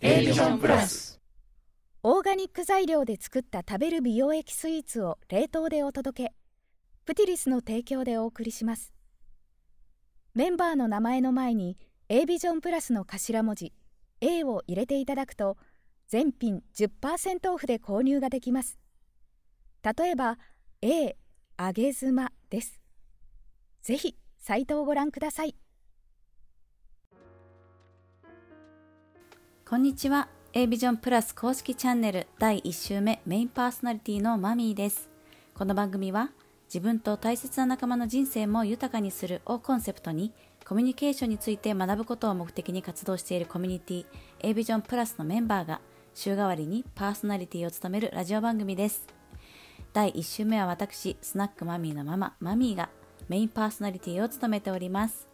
A ビジョンプラス。オーガニック材料で作った食べる美容液スイーツを冷凍でお届け。プティリスの提供でお送りします。メンバーの名前の前に A ビジョンプラスの頭文字 A を入れていただくと全品10%オフで購入ができます。例えば A 揚げ妻です。ぜひサイトをご覧ください。こんにちは。A ビジョンプラス公式チャンネル第1週目メインパーソナリティのマミーです。この番組は自分と大切な仲間の人生も豊かにするをコンセプトにコミュニケーションについて学ぶことを目的に活動しているコミュニティ A ビジョンプラスのメンバーが週替わりにパーソナリティを務めるラジオ番組です。第1週目は私スナックマミーのマママミーがメインパーソナリティを務めております。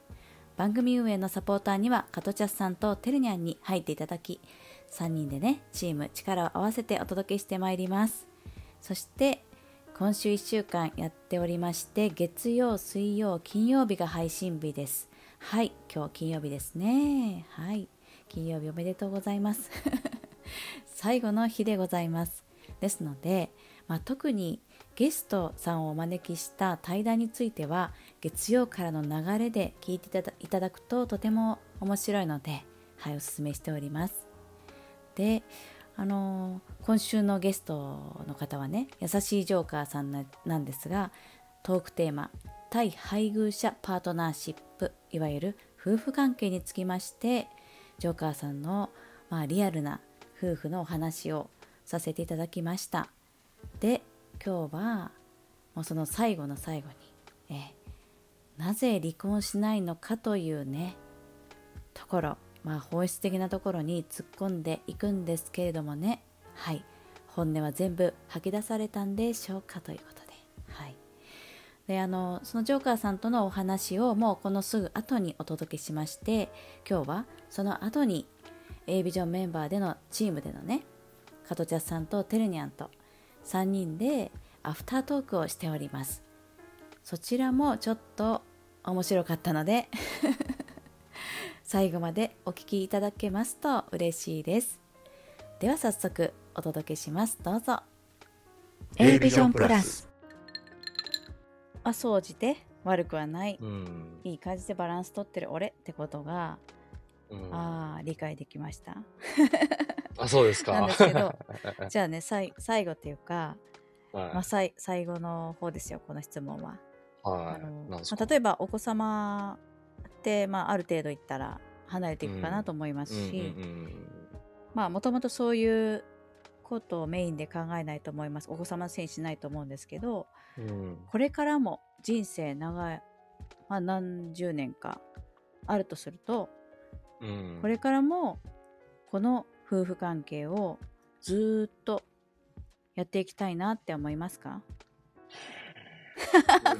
番組運営のサポーターにはカトチャスさんとテルニャンに入っていただき3人でねチーム力を合わせてお届けしてまいります。そして今週1週間やっておりまして月曜水曜金曜日が配信日です。はい今日金曜日ですね。はい金曜日おめでとうございます。最後の日でございます。ですので、まあ、特にゲストさんをお招きした対談については月曜からの流れで聞いていただくととても面白いので、はい、おすすめしております。で、あのー、今週のゲストの方はね、優しいジョーカーさんなんですが、トークテーマ、対配偶者パートナーシップ、いわゆる夫婦関係につきまして、ジョーカーさんの、まあ、リアルな夫婦のお話をさせていただきました。で、今日はもうその最後の最後に、えなぜ離婚しないのかというねところまあ本質的なところに突っ込んでいくんですけれどもねはい本音は全部吐き出されたんでしょうかということではい。であのそのジョーカーさんとのお話をもうこのすぐ後にお届けしまして今日はその後に A ビジョンメンバーでのチームでのね加トチャさんとテルニャンと3人でアフタートークをしております。そちらもちょっと面白かったので 最後までお聞きいただけますと嬉しいです。では早速お届けします。どうぞ。A ビジョンプラス。あ掃除で？悪くはない、うん、いい感じでバランス取ってる俺ってことが、うん、ああ理解できましたあそうですか。なんですけど。じゃあね最後っていうか、はい、まあ、最後の方ですよこの質問は。はい、あのまあ、例えばお子様って、まあ、ある程度いったら離れていくかなと思いますしまあもともとそういうことをメインで考えないと思います。お子様のせいにしないと思うんですけど、うん、これからも人生長い、まあ、何十年かあるとすると、うん、これからもこの夫婦関係をずっとやっていきたいなって思いますか？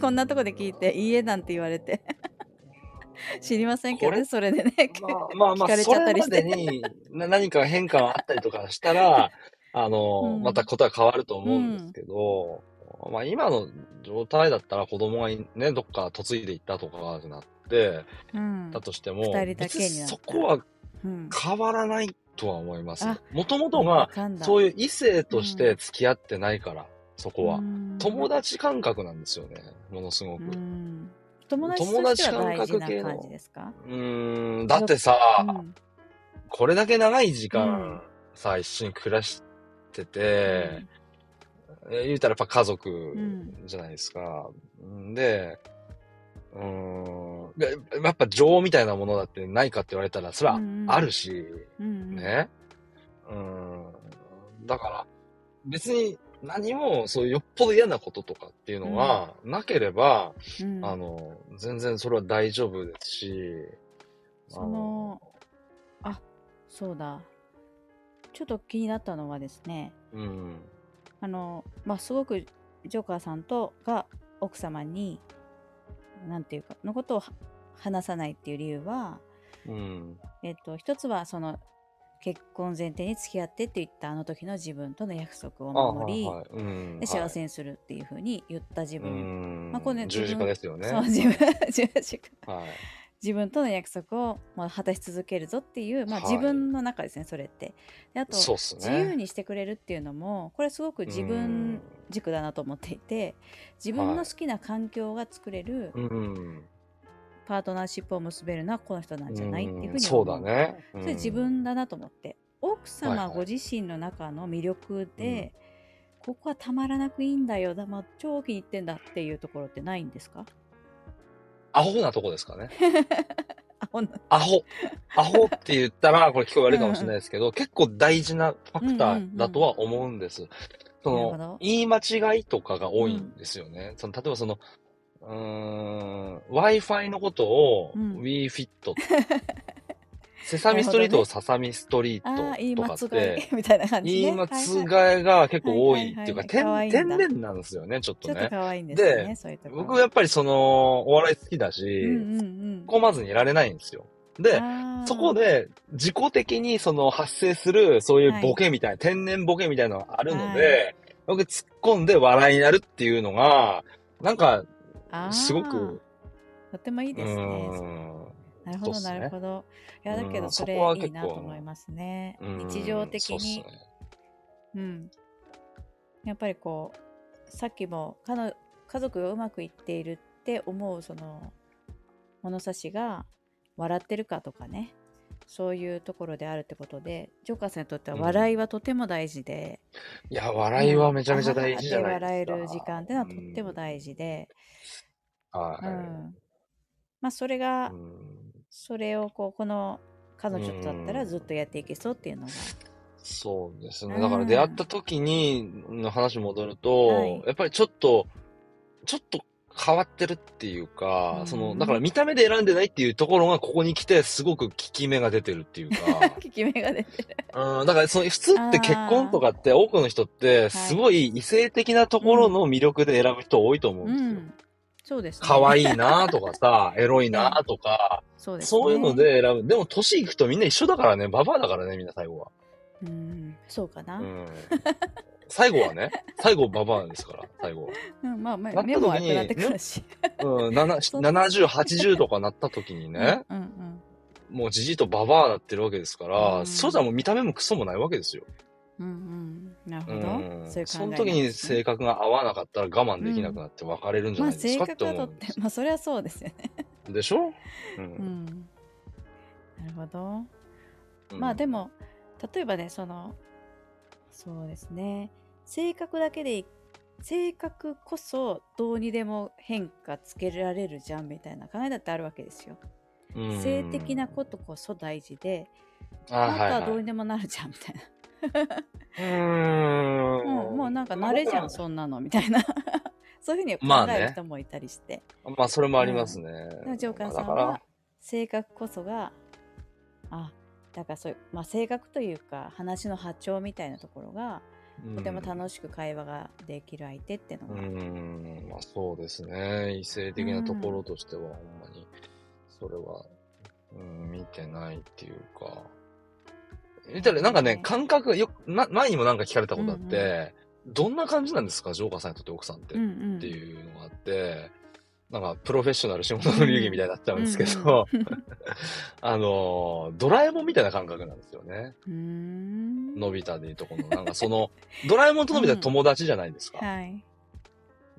こんなとこで聞いて「いいえ」なんて言われて。知りませんけどねそれでね、まあ、まあまあそれまでに何か変化があったりとかしたら あの、うん、またことは変わると思うんですけど、うん、まあ今の状態だったら子供がねどっか嫁いでいったとかなって、うん、だとしても、そこは変わらないとは思います。もともとがそういう異性として付き合ってないから。そこは。友達感覚なんですよね、ものすごく。友達としては大事な感じですか？うん、だってさ、うん、これだけ長い時間、さ、一緒に暮らしてて、うん、言うたらやっぱ家族じゃないですか。うん、で、うん、やっぱ情みたいなものだってないかって言われたら、それはあるし、うんね。うん、だから、別に何もそういうよっぽど嫌なこととかっていうのがなければ、うん、あの、全然それは大丈夫ですし、その、あ、そうだ。ちょっと気になったのはですね、うん、あの、まあ、すごくジョーカーさんとが奥様に、なんていうか、のことを話さないっていう理由は、うん、えっと、一つはその結婚前提に付き合ってって言ったあの時の自分との約束を守り、はいはい、で幸せにするっていうふうに言った自分、まあ、これ、ね、十字架ですよね。そう自分十字架、はい、自分との約束を、まあ、果たし続けるぞっていう、まあ、はい自分の中ですね、それって。であと、そうっす自由ね。にしてくれるっていうのもこれすごく自う分ん。軸だなと思っていて自分はい。の好きな環境が作れるうん。パートナーシップを結べるのはこの人なんうじゃないっていうふん、うにそうだ思うね。うそれ自ん。分だなと思って奥はい様ごはい。自身の中の魅力うん。でここはたまらなくいいんだよだ、まあ、超気に入ってんだっていうところってないんですか？アホなとこですかね。あほんアホ。アホって言ったら、これ聞こえ悪いかもしれうんうんないですけど、結構大事なファうんうクターんうんだとは思うんです。その、言い間違いとかが多いんうんですよね。その、例えばその、うーん、Wi-Fi のことをうん WeFit、セサミストリートをねササミストリートと間かって、みたいな感じ言いね間違いが結はい構多はいっていうか、天、天然なんですよね、ちょっとね。ちょっと可愛いんですよねで、そういうとこ。僕ろやっぱりその、お笑い好きだうんし、うん。うまずにいられないんですよ。で、あそこあで自己的にその発生するそういうはいボケみたいな、天然ボケみたいなのがあるのはい。で、僕突っ込んで笑いになるっていうのが、なんか、あすごあく、とてもいいうですね。なるほど。なるほど。いや、だけうん、どそれいいなと思いますね。う日常的に、ね。うん。やっぱりこう、さっきもかの家族がうまくいっているって思うその物差しが笑ってるかとかね、そういうところであるってことで、ジョーカーさんにとってはうん。笑いはとても大事で、いや、うん、笑いはめちゃめちゃ大事じゃないです笑えか。る時間っていうのはうとってもん、大事で、うはん。まあ、それい。うが、ん、それをこう、この彼う女とだったらずっん。とやっていけそうっていうのが、そうですうね。だから出会っん。た時に、の話戻るはと、い。やっぱりちょっと、ちょっと変わってるっていううか、その、だからん。見た目で選んでないっていうところがここに来てすごく効き目が出てるっていうか、効き目が出てる。うん、だからその普通って結婚とあかって多くの人ってあ、すはい。ごい異性的なとうん。ころの魅力で選ぶ人多いと思ううんですよ。ん。そうです可ね。愛いなとかさ、エロいええ。なとか、そうですそういうのね。で選ぶ。でも年いくとみんな一緒だからね、ババアだからね、みんな最後は。うん。そうかな。うん。最後はね、最後ババアですから、最後は。うん、まあ、まあ、目も悪くなってくるね、し。うん、ななそん70、80とかなった時にうん、ね、うん、うん。もうじじいとババアなってるわけですかうら、そうじゃん。もう見た目もクソもないわけですよ。うん、うん。なるうほど。ん。そういう考えその時になんですね。性格が合わなかったら我慢うん。できなくなって別れるんじゃまあ、ないです性かって格はとって、思うんです。まあ、それはそうですよね。でしょ？う。うんん。なるほど。うん。まあでも、例えばね、その、そうですね。性格だけでい、性格こそどうにでも変化つけられるじゃんみたいな考えだってあるわけですよ。う性的なこん。とこそ大事で、あ、あはどうにでもなるじゃんみたいな。い。うーもう、もうなんかん。まあ慣れじゃん、そんなのみたいな。そういうふうに考えるまあね。人もいたりして。まあそれもうありますん。ね。でもジョーカまーさんあだから、は性格こそが、あ、だからそういう、まあ性格というか話の波長みたいなところが、うとてもん。楽しく会話ができる相手っていううのが、ん。まあそうですね。異性う的なところん、としては、ほんまに、それは、うん、見てないっていうか。言ったら、なんかね、ね感覚、よ、な、前にもなんか聞かれたうんことあって、どんな感じなんですか？ジョーカーさんにとって奥さんってうん、うってん、いうのがあって、なんか、プロフェッショナル仕事うの流儀みたいん、になっちゃうんうですけん、ど、あの、ドラえもんみたいな感覚なんですよね。のび太でいうとこの、なんかその、ドラえもんとのび太友達じゃないですか。はい。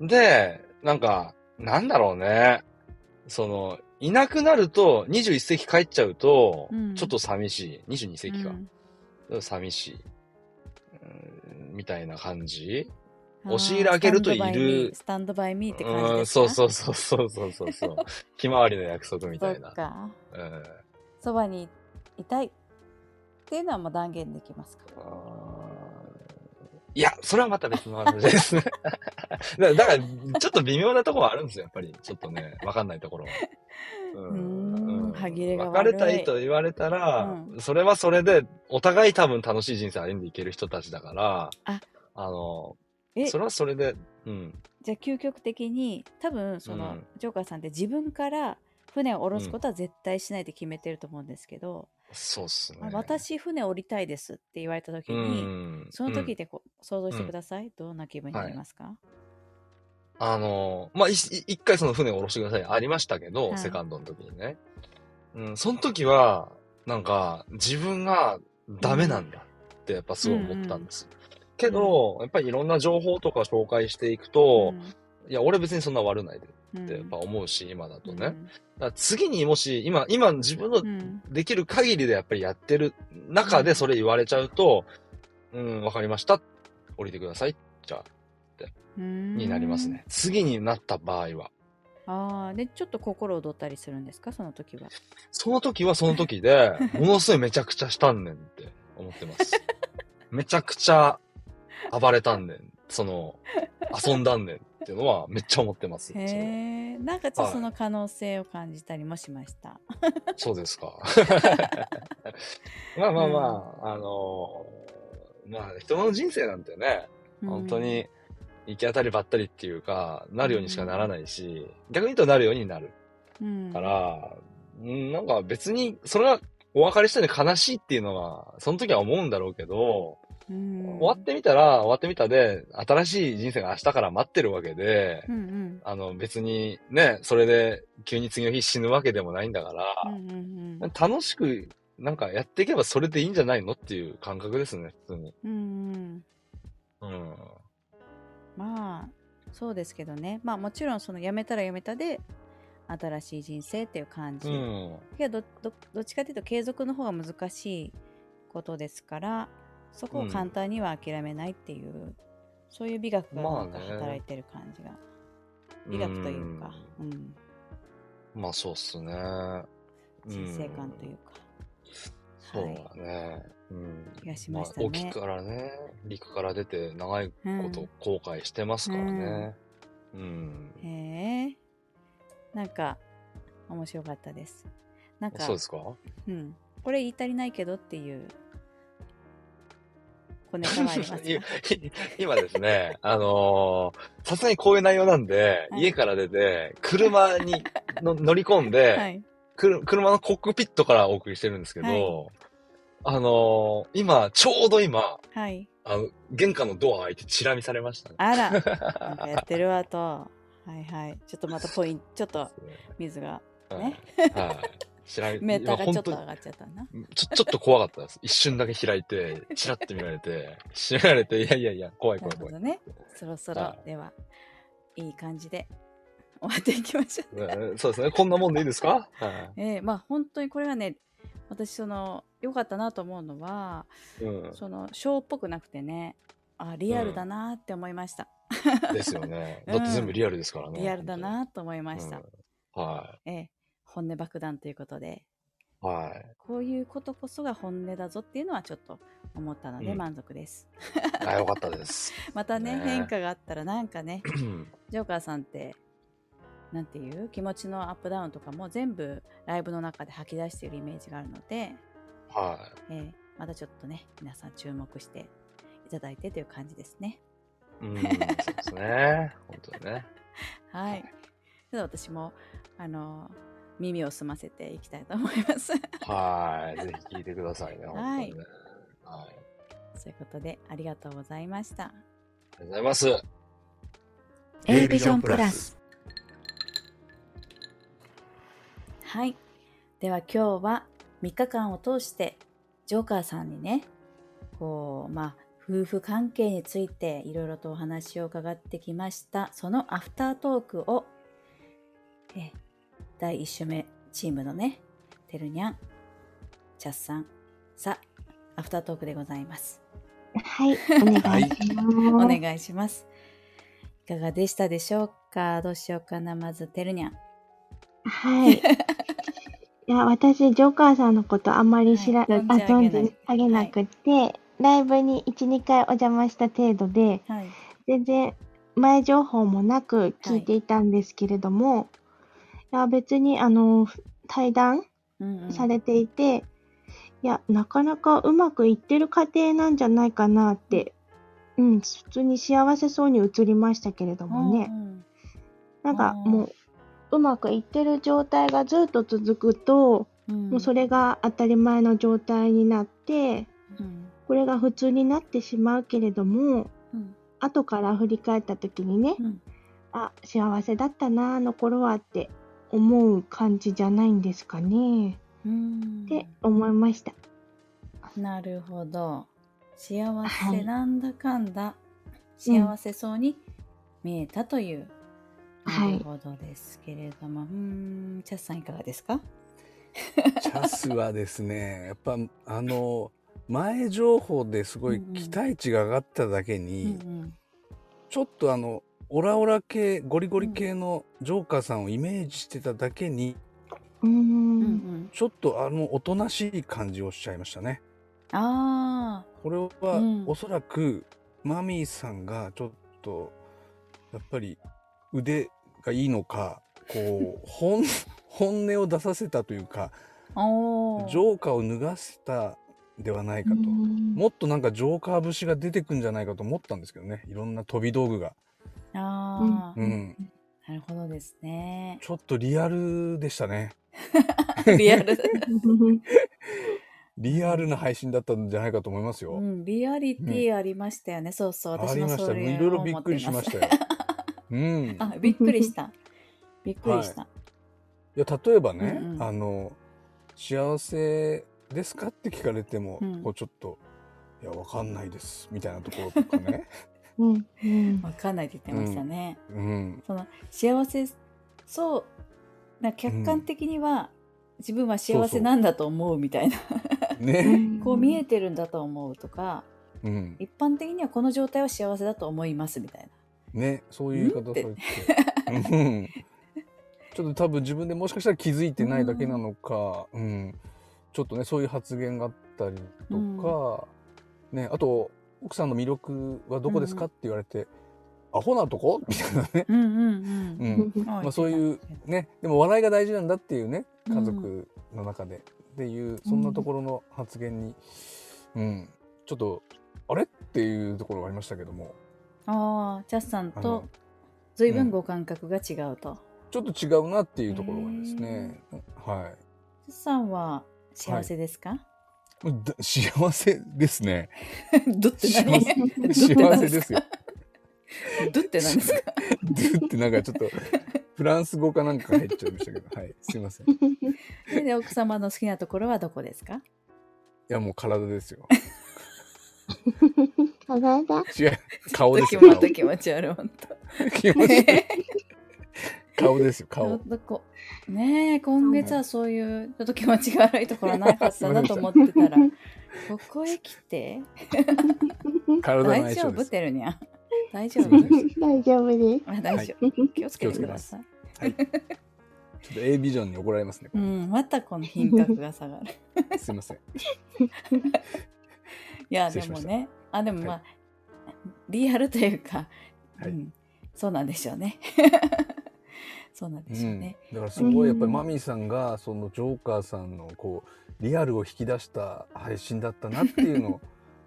で、なんか、なんだろうね。その、いなくなると、21世紀帰っちゃうとう、ちょっん、と寂しい。22世紀か。うん。寂しい。うんみたいな感じ？押し入れ開けるといる。スタンドバイミーって感じうん、ですか？そうそうそうそうそうそうそう。ひまわりの約束みそたいな。っか。うんそばにいたいっていうのはもう断言できますか？いや、それはまた別の話ですね。だだから、ちょっと微妙なところはあるんですよ、やっぱり。ちょっとね、わかんないところは。うん。ん、歯切れが別れたい悪い。と言われたら、うそれはそれで、お互い多分楽しい人生歩んでいける人たちだから、あ、あの、え、それはそれで、うん、じゃあ究極的に多分そうのん、ジョーカーさんって自分から船を下ろすうん。ことは絶対しないで決めてると思うんですけど、そうっすね。あ。私船降りたいですって言われた時うに、ん、その時うんでこう想像してください、どんな気分になりますか、あの、まあ、一回その船を下ろしてくださいありましたけど、はいセカンドの時にね。うん、その時は、なんか、自分がダメなんだってやっぱすごい思ったんです。うんうん、けど、やっぱりいろんな情報とか紹介していくと、うん、いや、俺別にそんな悪ないでってやっぱ思うし、今だとね。だ次にもし、今、今自分のできる限りでやっぱりやってる中でそれ言われちゃうと、うん、わかりました。降りてください。じゃあ、になりますね。次になった場合は。ああ、で、ちょっと心躍ったりするんですか？その時は。その時はその時で、ものすごいめちゃくちゃしたんねんって思ってます。めちゃくちゃ暴れたんねん。その、遊んだんねんっていうのはめっちゃ思ってます。へえ。なんかちょっとその可能性を感じたりもしました。はい、そうですか。まあまあまあ、うん、あのー、まあ人の人生なんてね、本当に、行き当たりばったりっていうか、なるようにしかならないし、うん、逆に言うとなるようになる。うん、から、うん、なんか別に、それはお別れしたで悲しいっていうのは、その時は思うんだろうけど、うん、終わってみたら、終わってみたで、新しい人生が明日から待ってるわけで、うんうん、あの別にね、それで急に次の日死ぬわけでもないんだから、うんうんうん、楽しくなんかやっていけばそれでいいんじゃないのっていう感覚ですね、普通に。うん、うん、まあ、そうですけどね。まあもちろんその辞めたら辞めたで、新しい人生っていう感じ。うん、けどどどっちかというと継続の方が難しいことですからそこを簡単には諦めないっていう、うん、そういう美学がなんか働いてる感じが、まあね、美学というか、うん、うん、まあそうっすね。人生観というか、そうだね、うん。気がしましたね。まあ、沖からね、陸から出て長いこと後悔してますからね。うん。うん、へえ。なんか、面白かったです。なんか、そうですか？うん。これ言い足りないけどっていう小ネタはあります 今ですね、あのさすがにこういう内容なんで、はい、家から出て、車にの乗り込んで、はい、車のコックピットからお送りしてるんですけど、はいあのー、今、ちょうど今、はい。あの、玄関のドア開いてチラ見されましたね。あら、なんかやってるわと。はいはい。ちょっとまたポイント、ちょっと水がね。はい。知らメーターがちょっと上がっちゃったな。ちょ、ちょっと怖かったです。一瞬だけ開いて、チラッと見られて、閉められて、いやいやいや、怖い怖い怖い。ね。そろそろ、はい、では、いい感じで終わっていきましょう。そうですね。こんなもんでいいですか？はい、ええー、まあ本当にこれはね、私その良かったなと思うのは、うん、そのショーっぽくなくてねあリアルだなって思いました、うん、ですよね。だって全部リアルですからね、リアルだなと思いました、うん、はい、ええ。本音爆弾ということで。はい。こういうことこそが本音だぞっていうのはちょっと思ったので満足です。うん、あ、よかったです。またね、ね。変化があったらなんかね、ジョーカーさんってなんていう？気持ちのアップダウンとかも全部ライブの中で吐き出しているイメージがあるので、はい。えー、またちょっとね、皆さん注目していただいてという感じですね。うん、そうですね。本当にね。はい。ちょっと私も、あの、耳を澄ませていきたいと思います。はい。ぜひ聞いてくださいね。はい。はい。そういうことで、ありがとうございました。ありがとうございます。A ビジョンプラス。はい。では今日は3日間を通してジョーカーさんにね、こう、まあ、夫婦関係についていろいろとお話を伺ってきました。そのアフタートークを、え第1週目チームのね、てるにゃん、チャッさん、さ、アフタートークでございます。はい、お願いします。お願いします。いかがでしたでしょうか？どうしようかな。まず、てるにゃん。はい。いや、私、ジョーカーさんのことあんまり知ら、はい、あ存じ上げなくて、はい、ライブに1、2回お邪魔した程度で、はい、全然前情報もなく聞いていたんですけれども、い。や、別に、あの、対談されていて、うんうん、いや、なかなかうまくいってる過程なんじゃないかなって、うん、普通に幸せそうに映りましたけれどもね。うんうん、なんかもう、うまくいってる状態がずっと続くと、うん、もうそれが当たり前の状態になって、うん、これが普通になってしまうけれども、うん、後から振り返った時にね、あ幸せだったなあの頃はって思う感じじゃないんですかね。って思いました。なるほど。幸せなんだかんだ、はい、幸せそうに見えたという、なるほどですけれども、はい、うんチャスさんいかがですか？チャスはですねやっぱあの前情報ですごい期待値が上がっただけに、うんうん、ちょっとあのオラオラ系ゴリゴリ系のジョーカーさんをイメージしてただけに、うん、ちょっとあのおとなしい感じをしちゃいましたね。ああ。これは、うん、おそらくマミーさんがちょっとやっぱり腕がいいのかこう 本本音を出させたというかジョーカーを脱がせたではないかともっとなんかジョーカー節が出てくんじゃないかと思ったんですけどねいろんな飛び道具が。ああ、うん、なるほどですね。ちょっとリアルでしたね。リアル リアルな配信だったんじゃないかと思いますよ。うん、リアリティありましたよね。そうそう、あ私りもました。いろいろびっくりしましたよ。うん。あ、びっくりした。びっくりした。いや、例えばね、うんうんあの、幸せですかって聞かれても、うんこうちょっと、いや、わかんないです、みたいなところとかね。うんうんわかんないって言ってましたね。うん。その幸せそうな客観的には、自分は幸せなんだと思うみたいなね。こう見えてるんだと思うとか、うん、一般的にはこの状態は幸せだと思いますみたいな。ね、そういう言い方されて。ちょっと多分自分でもしかしたら気づいてないだけなのか、うん、うん、ちょっとね、そういう発言があったりとか、うん、ね、あと、奥さんの魅力はどこですかって言われて、アホなとこ？みたいなね。うんうんうん。まあそういうね、でも笑いが大事なんだっていうね、家族の中で。っていうそんなところの発言に、うん、うん、ちょっとあれ？っていうところがありましたけどもああジャスさんと随分ご感覚が違うと、うん、ちょっと違うなっていうところがですね。はい。ジャスさんは幸せですか、はい。幸せですね。どって何？幸せですよ。どって何ですか？どってなんかちょっとフランス語かなんか入っちゃいましたけど、はい、すいません。で、奥様の好きなところはどこですか？いや、もう体ですよ。体違う、顔ですよ。気持気持ち悪い、本当。気持ち悪い。顔ですよ、顔。ねえ、今月はそういうちょっと気持ちが悪いところないはずだなと思ってたら、ここへ来て？体の大丈夫？てるにゃ。大丈夫？大丈夫です。あ大丈夫、気をつけてください。はい。ちょっと A ビジョンに怒られますね。うん、またこの品格が下がる。すいません。いや、でもね、あ、でもまあ、はい、リアルというか、はい、うん、そうなんでしょうね。そうなんでしょうね。うん、だからすごいやっぱりマミーさんがそのジョーカーさんのこうリアルを引き出した配信だったなっていうのを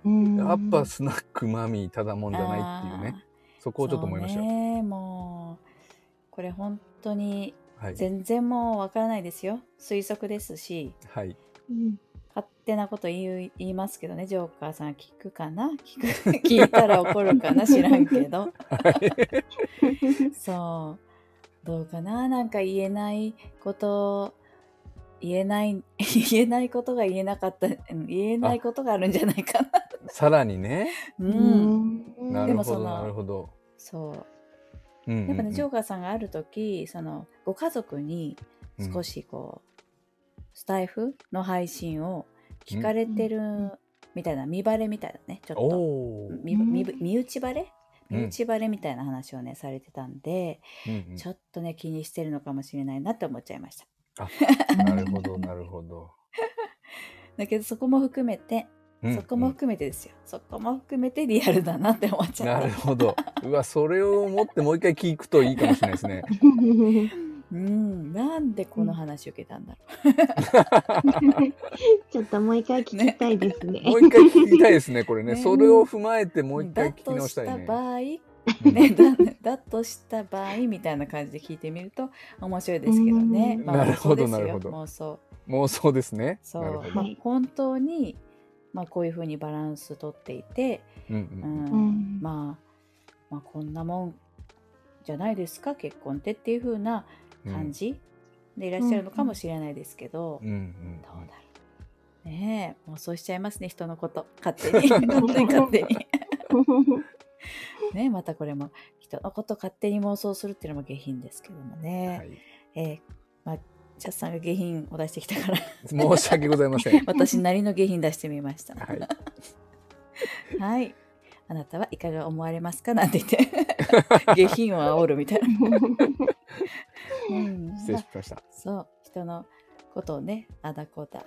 やっぱスナックマミーただもんじゃないっていうね。そこをちょっと思いましたよ。ね、もうこれ本当に全然もうわからないですよ、はい、推測ですし、はい、勝手なこと言う言いますけどね。ジョーカーさん聞くかな？聞く 聞いたら怒るかな？知らんけど、はい、そう。どうかな？なんか言えないこと言えない 言えないことが言えなかった言えないことがあるんじゃないかな。さらにね。うん。なるほど、なるほど。そう。やっぱね、ジョーカーさんがある時、その、ご家族に少しこう、うん、スタイフの配信を聞かれてるみたいな、見バレみたいなね、ちょっと。見身内バレ？身内バレみたいな話をね、されてたんで、うんうん、ちょっとね、気にしてるのかもしれないなって思っちゃいました。あ、なるほど、なるほど。だけど、そこも含めて、そこも含めてですよ、そこも含めてリアルだなって思っちゃうなるほど。うわそれを思ってもう一回聞くといいかもしれないですね うん。なんでこの話を受けたんだろう。ちょっともう一回聞きたいですね、ね、もう一回聞きたいですねこれね。それを踏まえてもう一回聞き直したいね。だとした場合ね、だだとした場合みたいな感じで聞いてみると面白いですけどね。まあ、なるほどなるほど。妄想。妄想ですね。そう。まあ、本当にまあ、こういうふうにバランスとっていて、うん。うん。まあ、まあこんなもんじゃないですか結婚ってっていうふうな感じでいらっしゃるのかもしれないですけど、うんうん、どうだろう。ねえ妄想しちゃいますね人のこと。勝手に。勝手に勝手に。ねまたこれも人のこと勝手に妄想するっていうのも下品ですけどもね、はい、えー、まあチャッさんが下品を出してきたから。申し訳ございません。私なりの下品出してみました。はい、はい。あなたはいかが思われますか？なんて言って。下品を煽るみたいな、うん、失礼しました、そう人のことをねあだこだ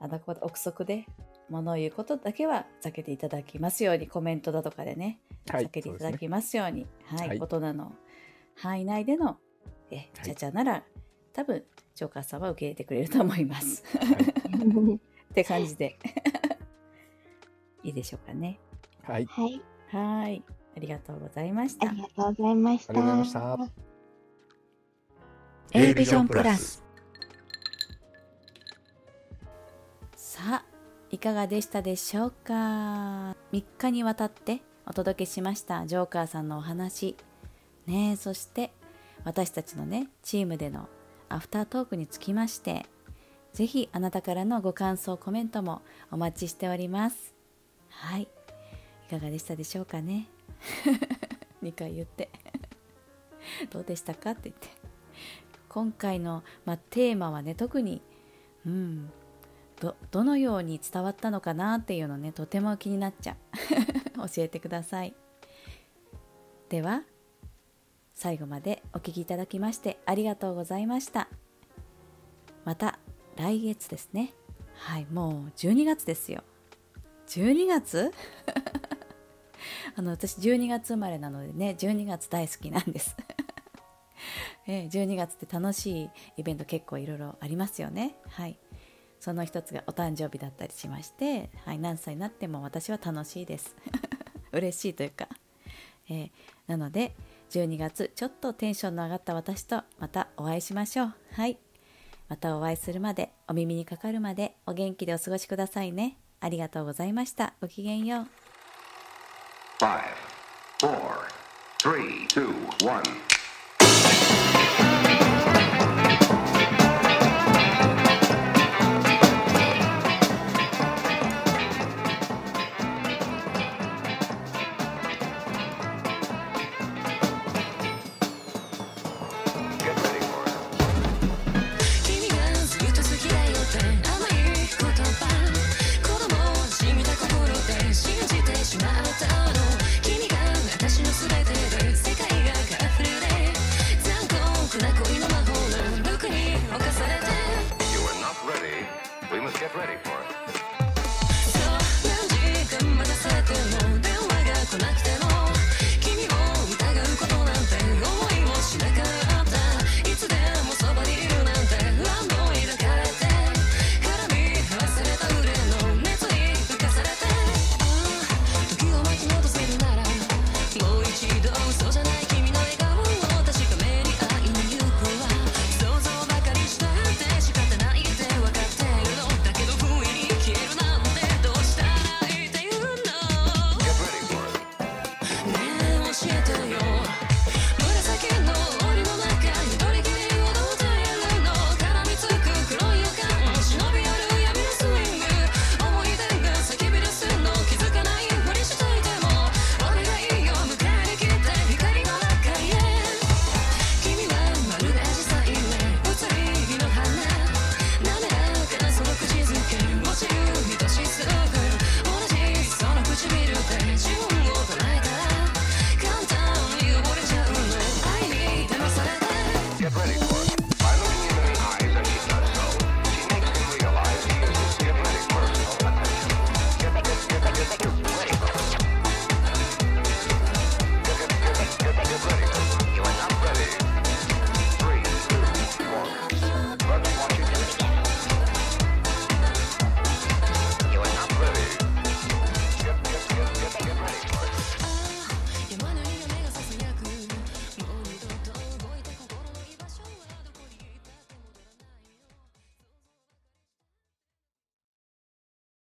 あだこだ憶測で物を言うことだけは避けていただきますようにコメントだとかでね、はい、避けていただきますようにはい、はい、大人の範囲内でのえちゃちゃなら、多分ジョーカーさんは受け入れてくれると思います。はい、って感じでいいでしょうかね。はい。はい。はい。ありがとうございました。ありがとうございました。ありがとうございました。A ビジョンプラス。さあ、いかがでしたでしょうか ?3 日にわたってお届けしましたジョーカーさんのお話。ねそして私たちのね、チームでのアフタートークにつきまして、ぜひあなたからのご感想、コメントもお待ちしております。はい。いかがでしたでしょうかね？2回言って どうでしたか？って言って今回の、まあ、テーマはね特にうんどどのように伝わったのかなっていうのねとても気になっちゃう。教えてください。では最後までお聴きいただきましてありがとうございました。また来月ですね。はいもう12月ですよ。12月 あの私12月生まれなのでね12月大好きなんです。え、12月って楽しいイベント結構いろいろありますよね。はい。その一つがお誕生日だったりしまして、はい、何歳になっても私は楽しいです。嬉しいというか、えー、なので12月ちょっとテンションの上がった私とまたお会いしましょう。はい。またお会いするまでお耳にかかるまでお元気でお過ごしくださいね。ありがとうございました。ごきげんよう。Five, four, three, two, one.